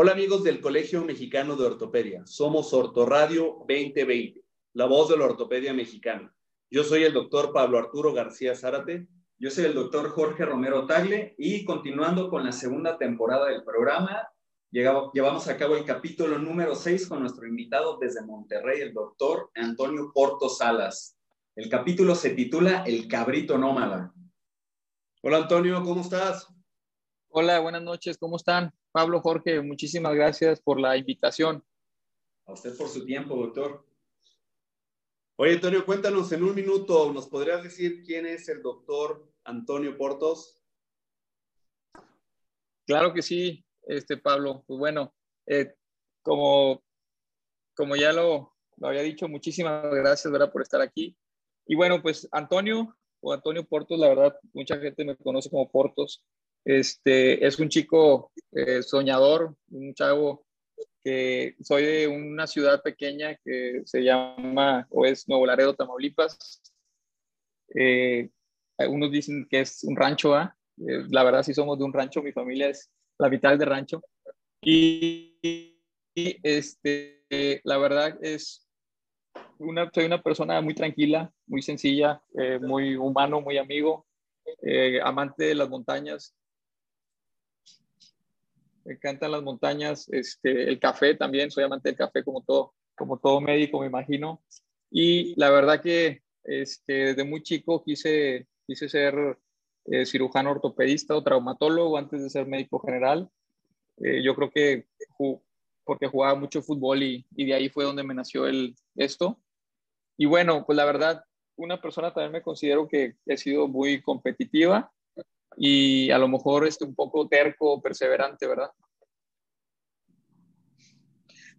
Hola amigos del Colegio Mexicano de Ortopedia. Somos Ortoradio 2020, la voz de la ortopedia mexicana. Yo soy el doctor Pablo Arturo García Zárate. Yo soy el doctor Jorge Romero Tagle y continuando con la segunda temporada del programa, llevamos a cabo el capítulo número 6 con nuestro invitado desde Monterrey, el doctor Antonio Porto Salas. El capítulo se titula El cabrito nómada. Hola Antonio, ¿cómo estás? Hola, buenas noches, ¿cómo están? Pablo, Jorge, muchísimas gracias por la invitación. A usted por su tiempo, doctor. Oye, Antonio, cuéntanos en un minuto, ¿nos podrías decir quién es el doctor Antonio Portos? Claro que sí, este Pablo. Pues bueno, eh, como, como ya lo, lo, había dicho, muchísimas gracias ¿verdad? por estar aquí. Y bueno, pues Antonio o Antonio Portos, la verdad, mucha gente me conoce como Portos. Este, es un chico eh, soñador, un chavo que soy de una ciudad pequeña que se llama o es Nuevo Laredo, Tamaulipas. Eh, algunos dicen que es un rancho. Eh, la verdad sí somos de un rancho, mi familia es la vital de rancho. Y, este, la verdad es, una, soy una persona muy tranquila, muy sencilla, eh, muy humano, muy amigo, amante de las montañas, me encantan las montañas, este, el café también, soy amante del café como todo, como todo médico, me imagino. Y la verdad que este, desde muy chico quise, quise ser eh, cirujano ortopedista o traumatólogo antes de ser médico general. Eh, yo creo que porque jugaba mucho fútbol y, y, de ahí fue donde me nació el, esto. Y bueno, pues la verdad, una persona también me considero que he sido muy competitiva y a lo mejor este, un poco terco, perseverante, ¿verdad?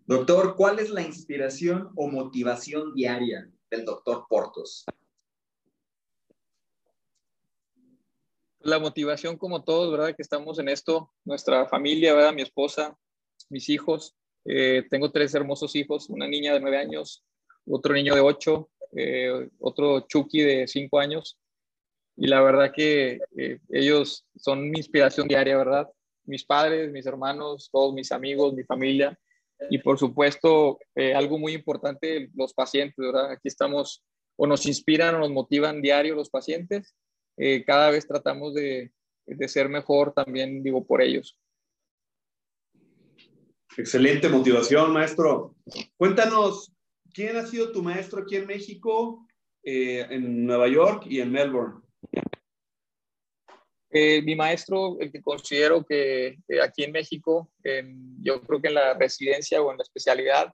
Doctor, ¿cuál es la inspiración o motivación diaria del doctor Portos? La motivación como todos, ¿verdad? Que estamos en esto, nuestra familia, ¿verdad? Mi esposa, mis hijos. Eh, tengo tres hermosos hijos, una niña de nueve años, otro niño de ocho, eh, otro Chucky de cinco años y la verdad que eh, ellos son mi inspiración diaria, ¿verdad? Mis padres, mis hermanos, todos mis amigos, mi familia y por supuesto eh, algo muy importante, los pacientes, ¿verdad? Aquí estamos o nos inspiran o nos motivan diario los pacientes. Eh, cada vez tratamos de, de ser mejor también, digo, por ellos. Excelente motivación, maestro. Cuéntanos, ¿quién ha sido tu maestro aquí en México, en Nueva York y en Melbourne? Eh, mi maestro, el que considero que aquí en México, yo creo que en la residencia o en la especialidad,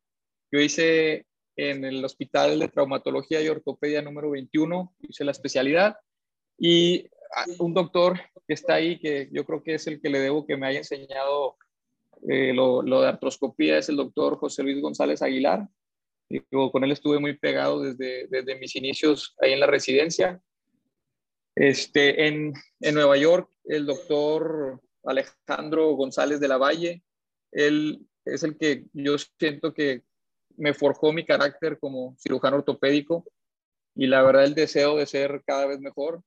yo hice en el Hospital de Traumatología y Ortopedia número 21, hice la especialidad, y un doctor que está ahí, que yo creo que es el que le debo que me haya enseñado eh, lo, de artroscopía, es el doctor José Luis González Aguilar. Y con él estuve muy pegado desde, desde mis inicios ahí en la residencia este, en, en Nueva York, el doctor Alejandro González de la Valle, él es el que yo siento que me forjó mi carácter como cirujano ortopédico y la verdad el deseo de ser cada vez mejor,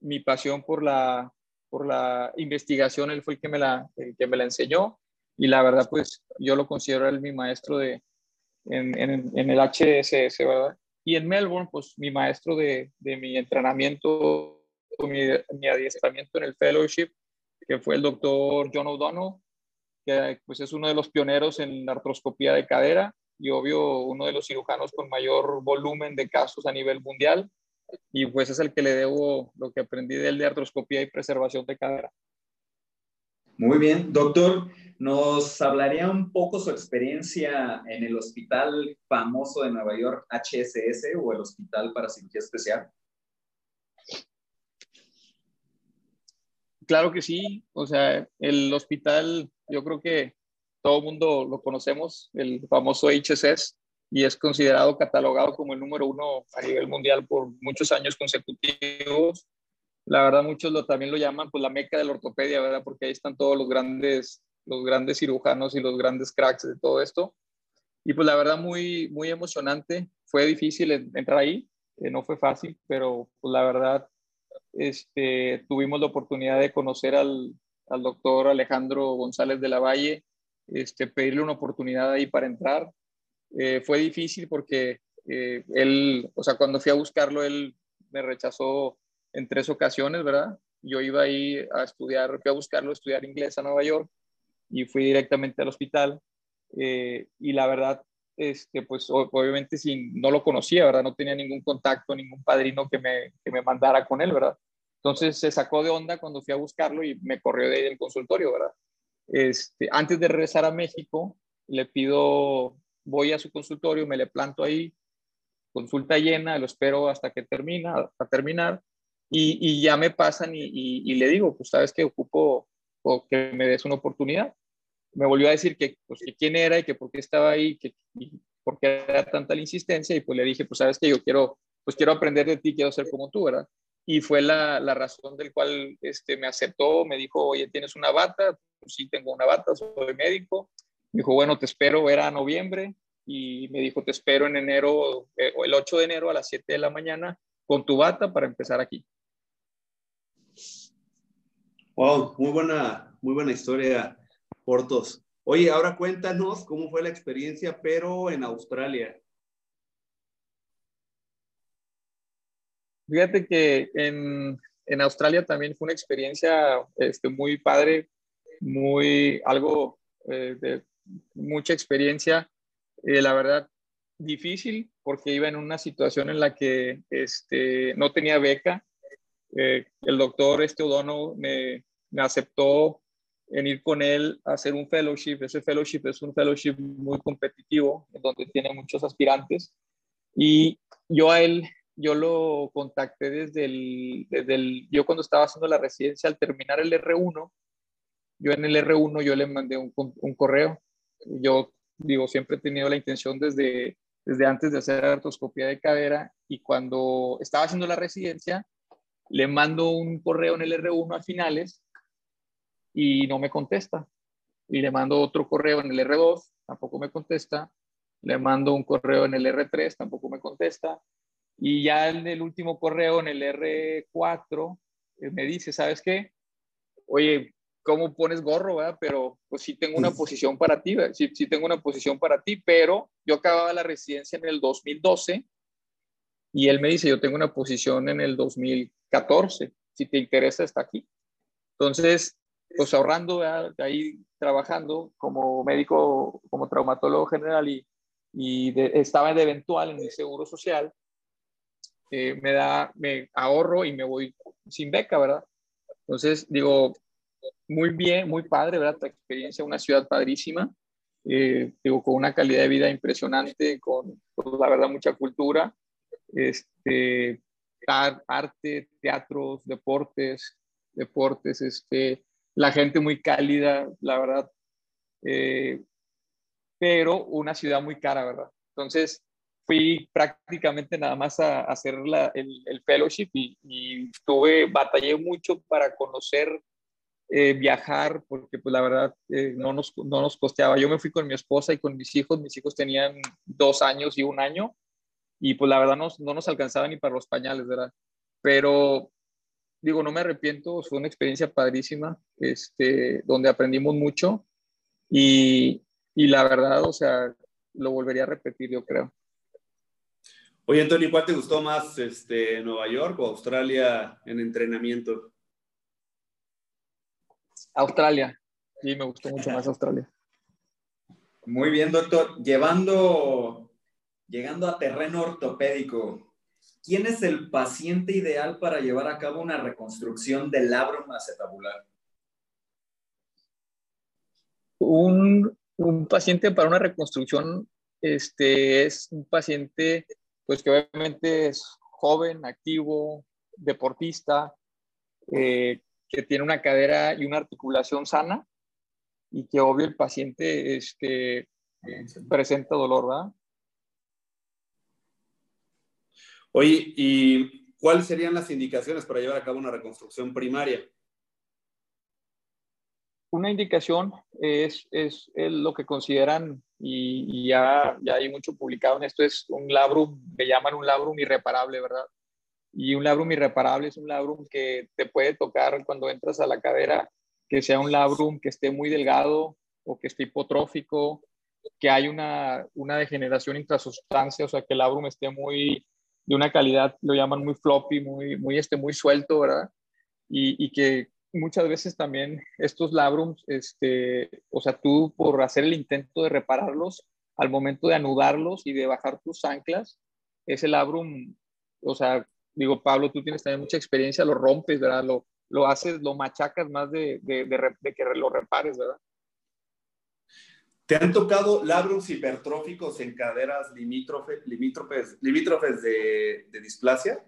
mi pasión por la, por la investigación, él fue el que me la, que me la enseñó y la verdad pues yo lo considero él mi maestro de, en, en, en el HSS, ¿verdad? Y en Melbourne, pues mi maestro de, mi entrenamiento, mi, mi, adiestramiento en el fellowship, que fue el doctor John O'Donnell, que pues es uno de los pioneros en la artroscopía de cadera y obvio uno de los cirujanos con mayor volumen de casos a nivel mundial. Y pues es el que le debo lo que aprendí de él de artroscopía y preservación de cadera. Muy bien, doctor, ¿nos hablaría un poco su experiencia en el hospital famoso de Nueva York, HSS, o el Hospital para Cirugía Especial? Claro que sí, o sea, el hospital, yo creo que todo el mundo lo conocemos, el famoso HSS, y es considerado, catalogado como el número uno a nivel mundial por muchos años consecutivos la verdad muchos lo, también lo llaman pues la meca de la ortopedia, ¿verdad? Porque ahí están todos los grandes, los grandes cirujanos y los grandes cracks de todo esto. Y pues la verdad muy, muy emocionante. Fue difícil entrar ahí, eh, no fue fácil, pero pues la verdad este, tuvimos la oportunidad de conocer al, al doctor Alejandro González de la Valle, este, pedirle una oportunidad ahí para entrar. Eh, fue difícil porque eh, él, o sea, cuando fui a buscarlo, él me rechazó en tres ocasiones, ¿verdad? Yo iba ahí a estudiar, fui a buscarlo, a estudiar inglés a Nueva York y fui directamente al hospital. Eh, y la verdad, este, pues obviamente si no lo conocía, ¿verdad? No tenía ningún contacto, ningún padrino que me, que me mandara con él, ¿verdad? Entonces se sacó de onda cuando fui a buscarlo y me corrió de ahí del consultorio, ¿verdad? Este, antes de regresar a México, le pido, voy a su consultorio, me le planto ahí, consulta llena, lo espero hasta que termina, hasta terminar, y, ya me pasan y, le digo, pues sabes que ocupo o que me des una oportunidad. Me volvió a decir que, pues, que quién era y que por qué estaba ahí, que, por qué era tanta la insistencia, y pues le dije, pues sabes que yo quiero, pues quiero aprender de ti, quiero ser como tú, ¿verdad? Y fue la, la razón del cual este, me aceptó, me dijo, oye, ¿tienes una bata? Pues sí, tengo una bata, soy médico. Me dijo, bueno, te espero, era noviembre, y me dijo, te espero en enero, eh, el 8 de enero a las 7 de la mañana con tu bata para empezar aquí. Wow, muy buena, muy buena historia, Portos. Oye, ahora cuéntanos cómo fue la experiencia, pero en Australia. Fíjate que en, en Australia también fue una experiencia este, muy padre, muy algo eh, de mucha experiencia eh, la verdad, difícil porque iba en una situación en la que este, no tenía beca. Eh, el doctor este Odono me, me aceptó en ir con él a hacer un fellowship. Ese fellowship es un fellowship muy competitivo, donde tiene muchos aspirantes. Y yo a él, yo lo contacté desde el, desde el, yo cuando estaba haciendo la residencia, al terminar el R1, yo en el R1 yo le mandé un, un correo. Yo digo, siempre he tenido la intención desde, desde antes de hacer artroscopía de cadera y cuando estaba haciendo la residencia, le mando un correo en el R1 a finales y no me contesta. Y le mando otro correo en el R2, tampoco me contesta. Le mando un correo en el R3, tampoco me contesta. Y ya en el último correo, en el R4, eh, me dice, ¿sabes qué? Oye, cómo pones gorro, ¿verdad? Pero pues sí tengo una posición para ti, Sí, sí tengo una posición para ti, pero yo acababa la residencia en el 2012 y él me dice, yo tengo una posición en el 2014, si te interesa, está aquí. Entonces, pues ahorrando, ahí trabajando como médico, como traumatólogo general y, y estaba de eventual en el seguro social, eh, me da, me ahorro y me voy sin beca, ¿verdad? Entonces, digo, muy bien, muy padre, ¿verdad? Tu experiencia, una ciudad padrísima, eh, digo, con una calidad de vida impresionante, con, pues, la verdad, mucha cultura, este, arte, teatros, deportes, deportes, este, la gente muy cálida, la verdad, eh, pero una ciudad muy cara, ¿verdad? Entonces, fui prácticamente nada más a, hacer el, el, fellowship y, y tuve, batallé mucho para conocer eh, viajar, porque pues la verdad eh, no, nos, no nos costeaba. Yo me fui con mi esposa y con mis hijos, mis hijos tenían dos años y un año, y pues la verdad no, no nos alcanzaba ni para los pañales, ¿verdad? Pero digo, no me arrepiento, fue una experiencia padrísima, este, donde aprendimos mucho y, y la verdad, o sea, lo volvería a repetir, yo creo. Oye, Antonio, ¿cuál te gustó más, este, Nueva York o Australia en entrenamiento? Australia. Sí, me gustó mucho más Australia. Muy bien, doctor. Llevando, llegando a terreno ortopédico, ¿quién es el paciente ideal para llevar a cabo una reconstrucción del labrum acetabular? Un, un paciente para una reconstrucción este, es un paciente pues que obviamente es joven, activo, deportista, eh, que tiene una cadera y una articulación sana y que obvio el paciente este, presenta dolor, ¿verdad? Oye, ¿y cuáles serían las indicaciones para llevar a cabo una reconstrucción primaria? Una indicación es, es, lo que consideran, y, ya, ya hay mucho publicado en esto, es un labrum, me llaman un labrum irreparable, ¿verdad? Y un labrum irreparable es un labrum que te puede tocar cuando entras a la cadera, que sea un labrum que esté muy delgado, o que esté hipotrófico, que hay una, una degeneración intrasustancia, o sea, que el labrum esté muy, de una calidad, lo llaman muy floppy, muy, muy, este, muy suelto, ¿verdad? Y, y que muchas veces también estos labrums, este, o sea, tú por hacer el intento de repararlos, al momento de anudarlos y de bajar tus anclas, ese labrum, o sea, digo, Pablo, tú tienes también mucha experiencia, lo rompes, ¿verdad? Lo, lo haces, lo machacas más de, de, de, que lo repares, ¿verdad? ¿Te han tocado labrums hipertróficos en caderas limítrofes, limítrofes, limítrofes de, de displasia?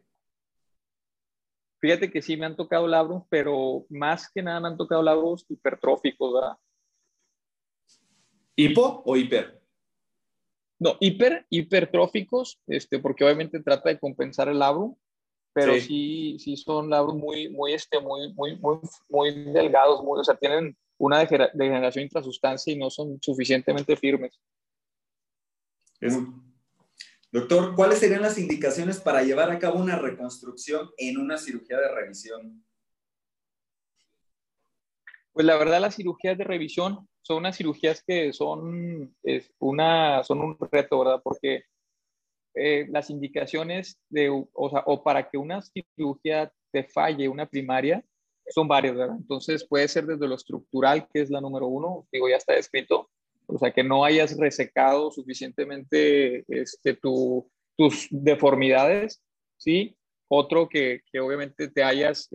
Fíjate que sí me han tocado labros, pero más que nada me han tocado labros hipertróficos, ¿verdad? ¿Hipo o hiper? No, hiper, hipertróficos, este, porque obviamente trata de compensar el labro, pero sí, sí, son labros muy, muy, este, muy, muy, muy, muy delgados, muy, o sea, tienen una degeneración intrasustancia y no son suficientemente firmes. Doctor, ¿cuáles serían las indicaciones para llevar a cabo una reconstrucción en una cirugía de revisión? Pues la verdad, las cirugías de revisión son unas cirugías que son, es una, son un reto, ¿verdad? Porque eh, las indicaciones de, o, sea, o para que una cirugía te falle, una primaria, son varias, ¿verdad? Entonces puede ser desde lo estructural, que es la número uno, digo, ya está descrito, o sea, que no hayas resecado suficientemente este, tus deformidades, ¿sí? Otro que, que obviamente te hayas,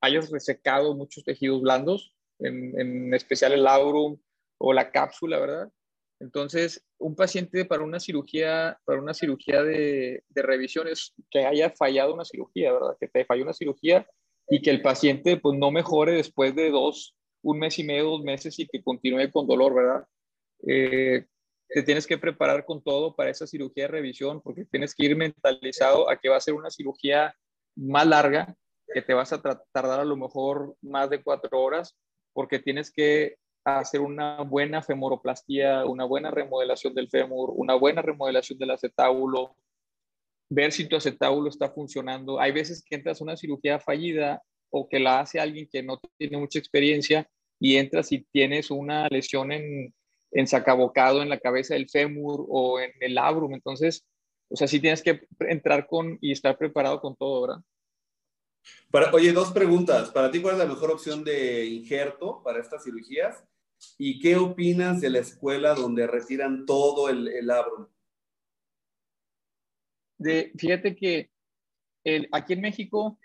hayas resecado muchos tejidos blandos, en, en, especial el aurum o la cápsula, ¿verdad? Entonces, un paciente para una cirugía, para una cirugía de, de revisión es que haya fallado una cirugía, ¿verdad? Que te falló una cirugía y que el paciente pues no mejore después de dos, un mes y medio, dos meses y que continúe con dolor, ¿verdad? Eh, te tienes que preparar con todo para esa cirugía de revisión porque tienes que ir mentalizado a que va a ser una cirugía más larga, que te vas a tardar a lo mejor más de cuatro horas porque tienes que hacer una buena femoroplastía, una buena remodelación del fémur, una buena remodelación del acetábulo, ver si tu acetábulo está funcionando. Hay veces que entras a una cirugía fallida o que la hace alguien que no tiene mucha experiencia y entras y tienes una lesión en, en sacabocado en la cabeza del fémur o en el labrum. Entonces, o sea, sí tienes que entrar con y estar preparado con todo, ¿verdad? Oye, dos preguntas. Para ti, ¿cuál es la mejor opción de injerto para estas cirugías? ¿Y qué opinas de la escuela donde retiran todo el, el labrum? De, fíjate que aquí en México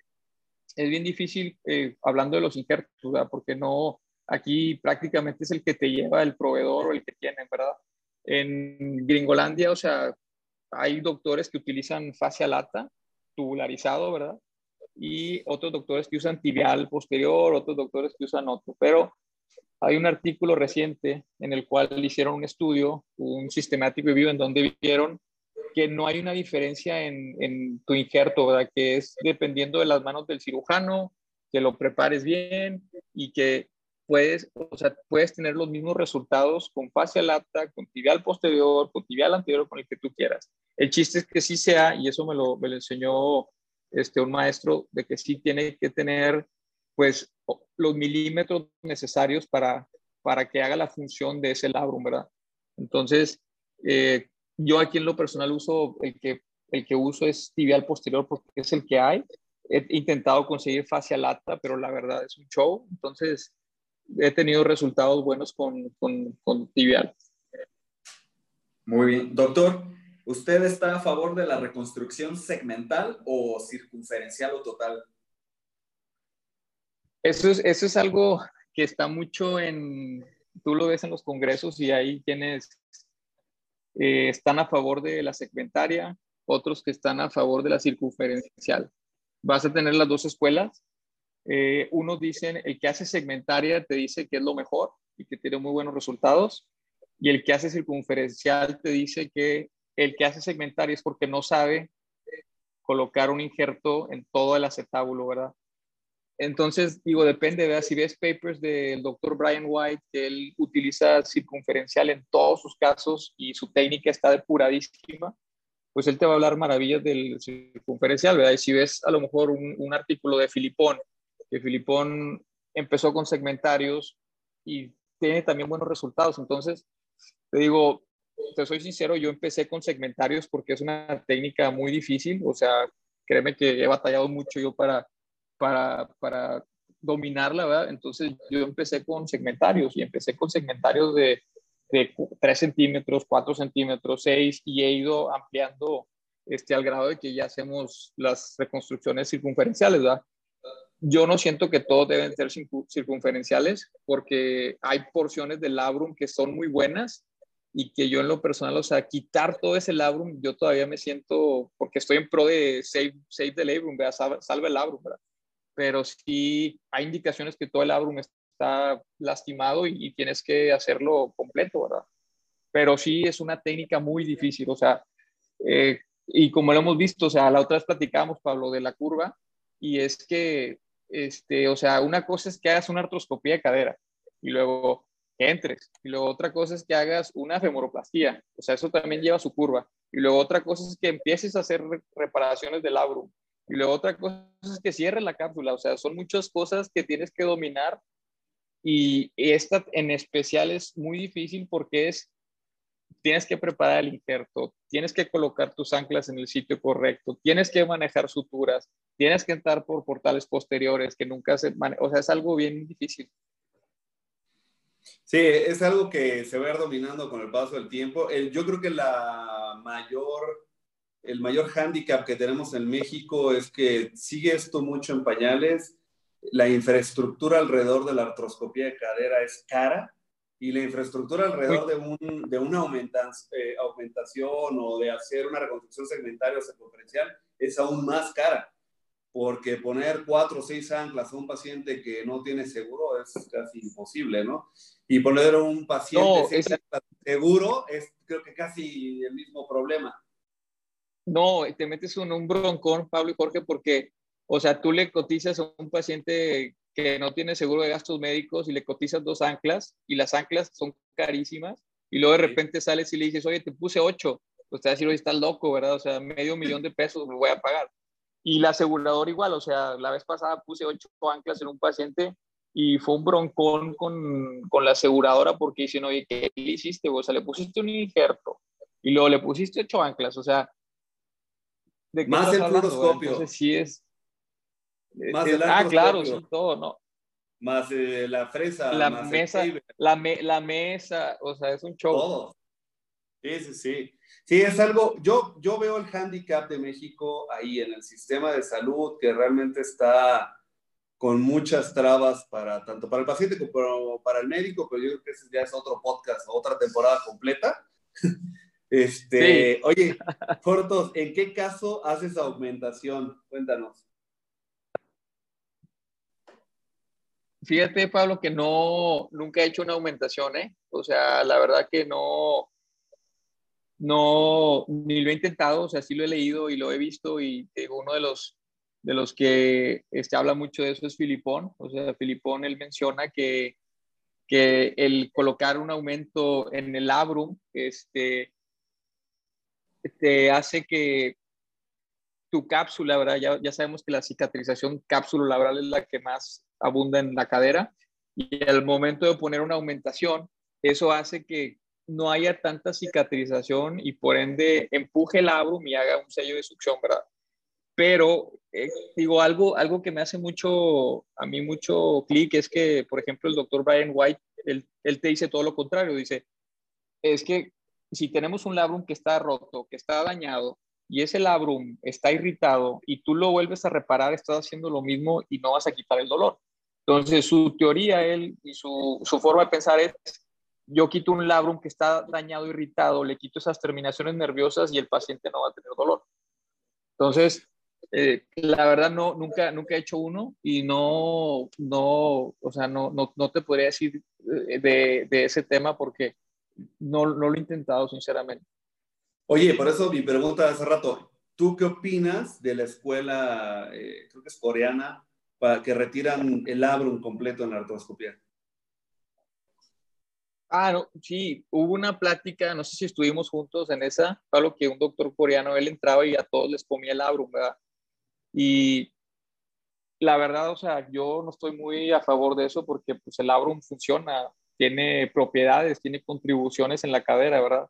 es bien difícil, eh, hablando de los injertos, porque no, Aquí prácticamente es el que te lleva el proveedor o el que tienen, ¿verdad? En Gringolandia, o sea, hay doctores que utilizan fascia lata, tubularizado, ¿verdad? Y otros doctores que usan tibial posterior, otros doctores que usan otro. Pero hay un artículo reciente en el cual hicieron un estudio, un sistemático review, en donde vieron que no hay una diferencia en, tu injerto, ¿verdad? Que es dependiendo de las manos del cirujano, que lo prepares bien y que puedes, o sea, puedes tener los mismos resultados con fascia lata, con tibial posterior, con tibial anterior, con el que tú quieras. El chiste es que sí sea, y eso me lo, me lo enseñó este, un maestro, de que sí tiene que tener, pues, los milímetros necesarios para, para que haga la función de ese labrum, ¿verdad? Entonces, eh, yo aquí en lo personal uso el que, el que uso es tibial posterior porque es el que hay. He intentado conseguir fascia lata, pero la verdad es un show. Entonces, he tenido resultados buenos con, con, con tibial. Muy bien. Doctor, ¿usted está a favor de la reconstrucción segmental o circunferencial o total? Eso es, eso es algo que está mucho en, tú lo ves en los congresos y hay quienes eh, están a favor de la segmentaria, otros que están a favor de la circunferencial. Vas a tener las dos escuelas, eh, unos dicen, el que hace segmentaria te dice que es lo mejor y que tiene muy buenos resultados, y el que hace circunferencial te dice que el que hace segmentaria es porque no sabe colocar un injerto en todo el acetábulo, ¿verdad? Entonces, digo, depende, ¿verdad? Si ves papers del doctor Brian White, que él utiliza circunferencial en todos sus casos y su técnica está depuradísima, pues él te va a hablar maravillas del circunferencial, ¿verdad? Y si ves a lo mejor un, un artículo de Filipón que Filipón empezó con segmentarios y tiene también buenos resultados. Entonces, te digo, te soy sincero, yo empecé con segmentarios porque es una técnica muy difícil, o sea, créeme que he batallado mucho yo para, para, para dominarla, ¿verdad? Entonces yo empecé con segmentarios y empecé con segmentarios de, de 3 centímetros, 4 centímetros, 6 y he ido ampliando este, al grado de que ya hacemos las reconstrucciones circunferenciales, ¿verdad? Yo no siento que todos deben ser circunferenciales porque hay porciones del labrum que son muy buenas y que yo en lo personal, o sea, quitar todo ese labrum, yo todavía me siento, porque estoy en pro de save, save the labrum, ¿verdad? Salve, el labrum, ¿verdad? Pero sí hay indicaciones que todo el labrum está lastimado y, tienes que hacerlo completo, ¿verdad? Pero sí es una técnica muy difícil, o sea, eh, y como lo hemos visto, o sea, la otra vez platicábamos, Pablo, de la curva, y es que, este, o sea, una cosa es que hagas una artroscopía de cadera, y luego que entres. Y luego otra cosa es que hagas una femoroplastía, o sea, eso también lleva su curva. Y luego otra cosa es que empieces a hacer reparaciones del labrum. Y luego otra cosa es que cierres la cápsula, o sea, son muchas cosas que tienes que dominar. Y esta en especial es muy difícil porque es, tienes que preparar el injerto, tienes que colocar tus anclas en el sitio correcto, tienes que manejar suturas, tienes que entrar por portales posteriores que nunca se o sea, es algo bien difícil. Sí, es algo que se va dominando con el paso del tiempo. yo creo que la mayor, el mayor hándicap que tenemos en México es que sigue esto mucho en pañales. La infraestructura alrededor de la artroscopía de cadera es cara y la infraestructura alrededor de, un, de una eh, aumentación o de hacer una reconstrucción segmentaria o circunferencial es aún más cara porque poner cuatro o seis anclas a un paciente que no tiene seguro es casi imposible, ¿no? Y poner a un paciente seguro es creo que casi el mismo problema. No, te metes en un broncón, Pablo y Jorge, porque, o sea, tú le cotizas a un paciente que no tiene seguro de gastos médicos y le cotizas dos anclas y las anclas son carísimas y luego de repente sales y le dices, oye, te puse ocho, pues te va a decir, oye, estás loco, ¿verdad? O sea, medio millón de pesos me voy a pagar. Y la aseguradora igual, o sea, la vez pasada puse ocho anclas en un paciente y fue un broncón con, con la aseguradora porque dicen, oye, ¿qué le hiciste? O sea, le pusiste un injerto y luego le pusiste ocho anclas, o sea... ¿de Más el fluoroscopio. Entonces sí es... Más el ah, claro, sí, todo, ¿no? Más eh, la fresa. La mesa, la, la mesa, o sea, es un show. Todo. Sí, sí, sí. Sí, es algo, yo, yo veo el hándicap de México ahí en el sistema de salud que realmente está con muchas trabas para tanto para el paciente como para el médico, pero yo creo que ese ya es otro podcast, otra temporada completa. Este, oye, Cortos, ¿en qué caso haces aumentación? Cuéntanos. Fíjate, Pablo, que no, nunca he hecho una aumentación, ¿eh? O sea, la verdad que no, no, ni lo he intentado, o sea, sí lo he leído y lo he visto y uno de los, de los que este, habla mucho de eso es Filipón, o sea, Filipón, él menciona que, que el colocar un aumento en el labrum, este, te hace que tu cápsula, ¿verdad? Ya, ya sabemos que la cicatrización cápsula labral es la que más abunda en la cadera y al momento de poner una aumentación, eso hace que no haya tanta cicatrización y por ende empuje el labrum y haga un sello de succión, ¿verdad? Pero, eh, digo, algo, algo que me hace mucho, a mí mucho clic es que, por ejemplo, el doctor Brian White, él, él, te dice todo lo contrario, dice, es que si tenemos un labrum que está roto, que está dañado, y ese labrum está irritado y tú lo vuelves a reparar, estás haciendo lo mismo y no vas a quitar el dolor. Entonces, su teoría, él y su, su forma de pensar es, yo quito un labrum que está dañado, irritado, le quito esas terminaciones nerviosas y el paciente no va a tener dolor. Entonces, eh, la verdad no, nunca, nunca he hecho uno y no, no, o sea, no, no, no te podría decir eh, de, de, ese tema porque no, no lo he intentado, sinceramente. Oye, por eso mi pregunta de hace rato, ¿tú qué opinas de la escuela, eh, creo que es coreana, para que retiran el labrum completo en la artroscopia? Ah, no, sí, hubo una plática, no sé si estuvimos juntos en esa, Pablo, que un doctor coreano, él entraba y a todos les comía el labrum, ¿verdad? Y la verdad, o sea, yo no estoy muy a favor de eso porque pues el labrum funciona, tiene propiedades, tiene contribuciones en la cadera, ¿verdad?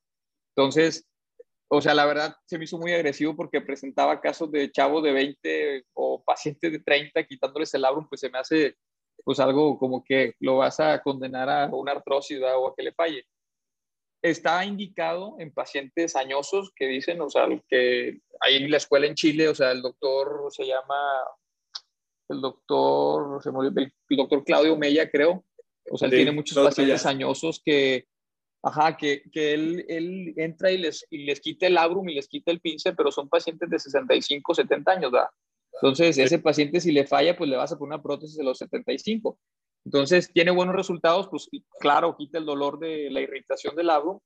Entonces, o sea, la verdad se me hizo muy agresivo porque presentaba casos de chavos de 20 o pacientes de 30 quitándoles el labrum, pues se me hace pues algo como que lo vas a condenar a una artrosis o a que le falle. Está indicado en pacientes añosos que dicen, o sea, que hay en la escuela en Chile, o sea, el doctor se llama, el doctor, se murió, el doctor Claudio Mella, creo, o sea, él tiene muchos pacientes añosos que, ajá, que, que él, él, entra y les, y les quita el labrum y les quita el pince, pero son pacientes de 65, 70 años, ¿verdad? Entonces, ese paciente si le falla, pues le vas a poner una prótesis de los 75. Entonces, tiene buenos resultados, pues claro, quita el dolor de la irritación del labrum,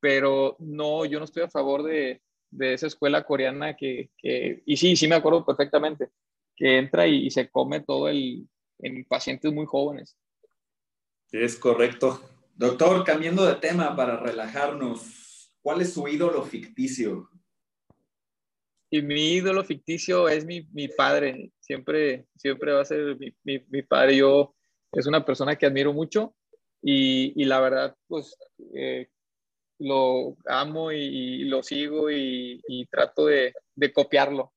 pero no, yo no estoy a favor de, de esa escuela coreana que, que, y sí, sí me acuerdo perfectamente, que entra y, y se come todo el, en pacientes muy jóvenes. Es correcto. Doctor, cambiando de tema para relajarnos, ¿cuál es su ídolo ficticio? Y mi ídolo ficticio es mi, mi padre, siempre, siempre va a ser mi, mi, mi, padre. Yo es una persona que admiro mucho y, y la verdad, pues eh, lo amo y, y lo sigo y, trato de, de, copiarlo.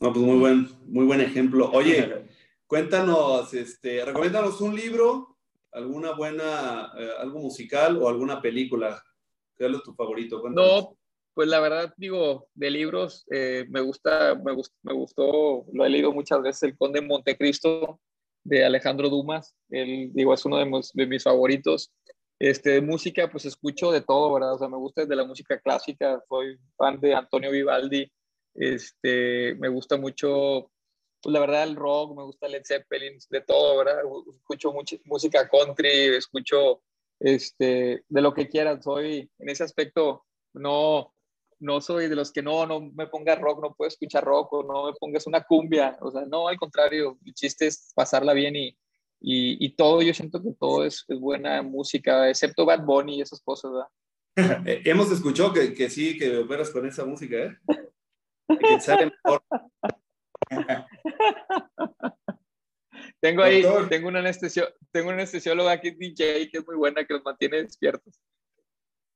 No, pues muy buen, muy buen ejemplo. Oye, cuéntanos, este, recomiéndanos un libro, alguna buena, eh, algo musical o alguna película. ¿Qué es tu favorito? Cuéntanos. No, pues la verdad, digo, de libros, eh, me, gusta, me, gustó, me gustó, lo he leído muchas veces, El Conde Montecristo de Alejandro Dumas. Él, digo, es uno de mis, de mis favoritos. Este, música, pues escucho de todo, ¿verdad? O sea, me gusta desde la música clásica, soy fan de Antonio Vivaldi, este, me gusta mucho pues la verdad el rock, me gusta Led Zeppelin, de todo, ¿verdad? Escucho mucha música country, escucho este, de lo que quieran, soy en ese aspecto, no, no soy de los que no, no me pongas rock, no puedo escuchar rock o no me pongas una cumbia, o sea, no, al contrario, el chiste es pasarla bien y, y, y todo, yo siento que todo es, es, buena música, excepto Bad Bunny y esas cosas, ¿verdad? Hemos escuchado que, que sí, que operas con esa música, ¿eh? Que sale mejor. tengo ahí, tengo una, anestesio, tengo una anestesióloga aquí DJ que es muy buena, que los mantiene despiertos.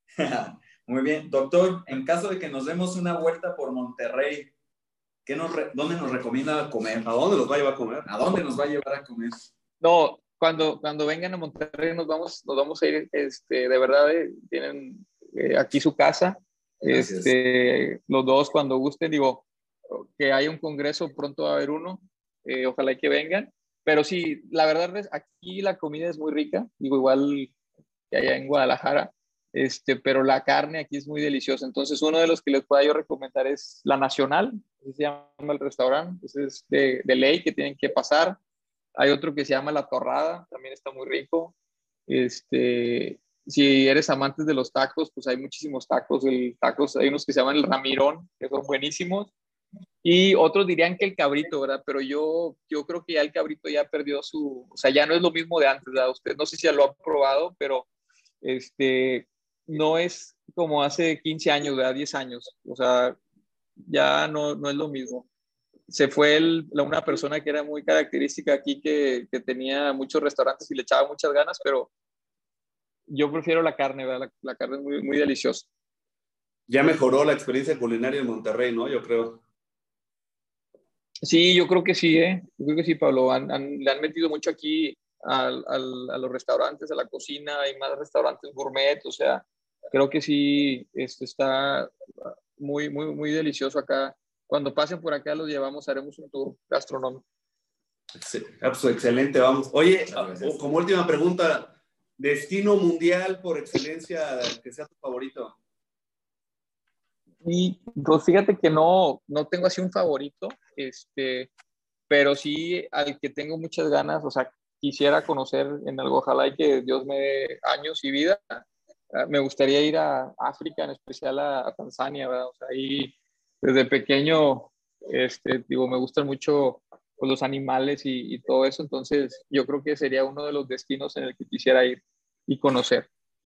muy bien, doctor, en caso de que nos demos una vuelta por Monterrey, ¿qué nos ¿dónde nos recomienda comer? ¿A dónde nos va a llevar a comer? ¿A dónde nos va a llevar a comer? No, cuando, cuando vengan a Monterrey nos vamos, nos vamos a ir, este, de verdad, eh, tienen eh, aquí su casa. Este, los dos cuando gusten, digo, que haya un congreso, pronto va a haber uno, eh, ojalá que vengan. Pero sí, la verdad es, aquí la comida es muy rica, digo, igual que allá en Guadalajara, este, pero la carne aquí es muy deliciosa. Entonces, uno de los que les puedo yo recomendar es La Nacional, se llama el restaurante, ese es de, de ley que tienen que pasar. Hay otro que se llama La Torrada, también está muy rico. Este, si eres amante de los tacos, pues hay muchísimos tacos. El tacos, hay unos que se llaman el Ramirón, que son buenísimos. Y otros dirían que el cabrito, ¿verdad? Pero yo, yo creo que ya el cabrito ya perdió su, o sea, ya no es lo mismo de antes, ¿verdad? Usted no sé si ya lo ha probado, pero este, no es como hace 15 años, ¿verdad? 10 años, o sea, ya no, no es lo mismo. Se fue el, una persona que era muy característica aquí, que, que, tenía muchos restaurantes y le echaba muchas ganas, pero yo prefiero la carne, ¿verdad? La, la carne es muy, muy deliciosa. Ya mejoró la experiencia culinaria en Monterrey, ¿no? Yo creo. Sí, yo creo que sí, ¿eh? Yo creo que sí, Pablo. Han, le han metido mucho aquí a los restaurantes, a la cocina, hay más restaurantes gourmet, o sea, creo que sí este, está muy, muy, muy delicioso acá. Cuando pasen por acá los llevamos, haremos un tour gastronómico. Ah, pues, excelente, vamos. Oye, como última pregunta, destino mundial por excelencia que sea tu favorito. Y pues fíjate que no, no tengo así un favorito, este, pero sí al que tengo muchas ganas, o sea, quisiera conocer en algo, ojalá y que Dios me dé años y vida. Ah, me gustaría ir a África, en especial a, Tanzania, ¿verdad? O sea, ahí desde pequeño, este, digo, me gustan mucho pues, los animales y, y todo eso, entonces yo creo que sería uno de los destinos en el que quisiera ir y conocer.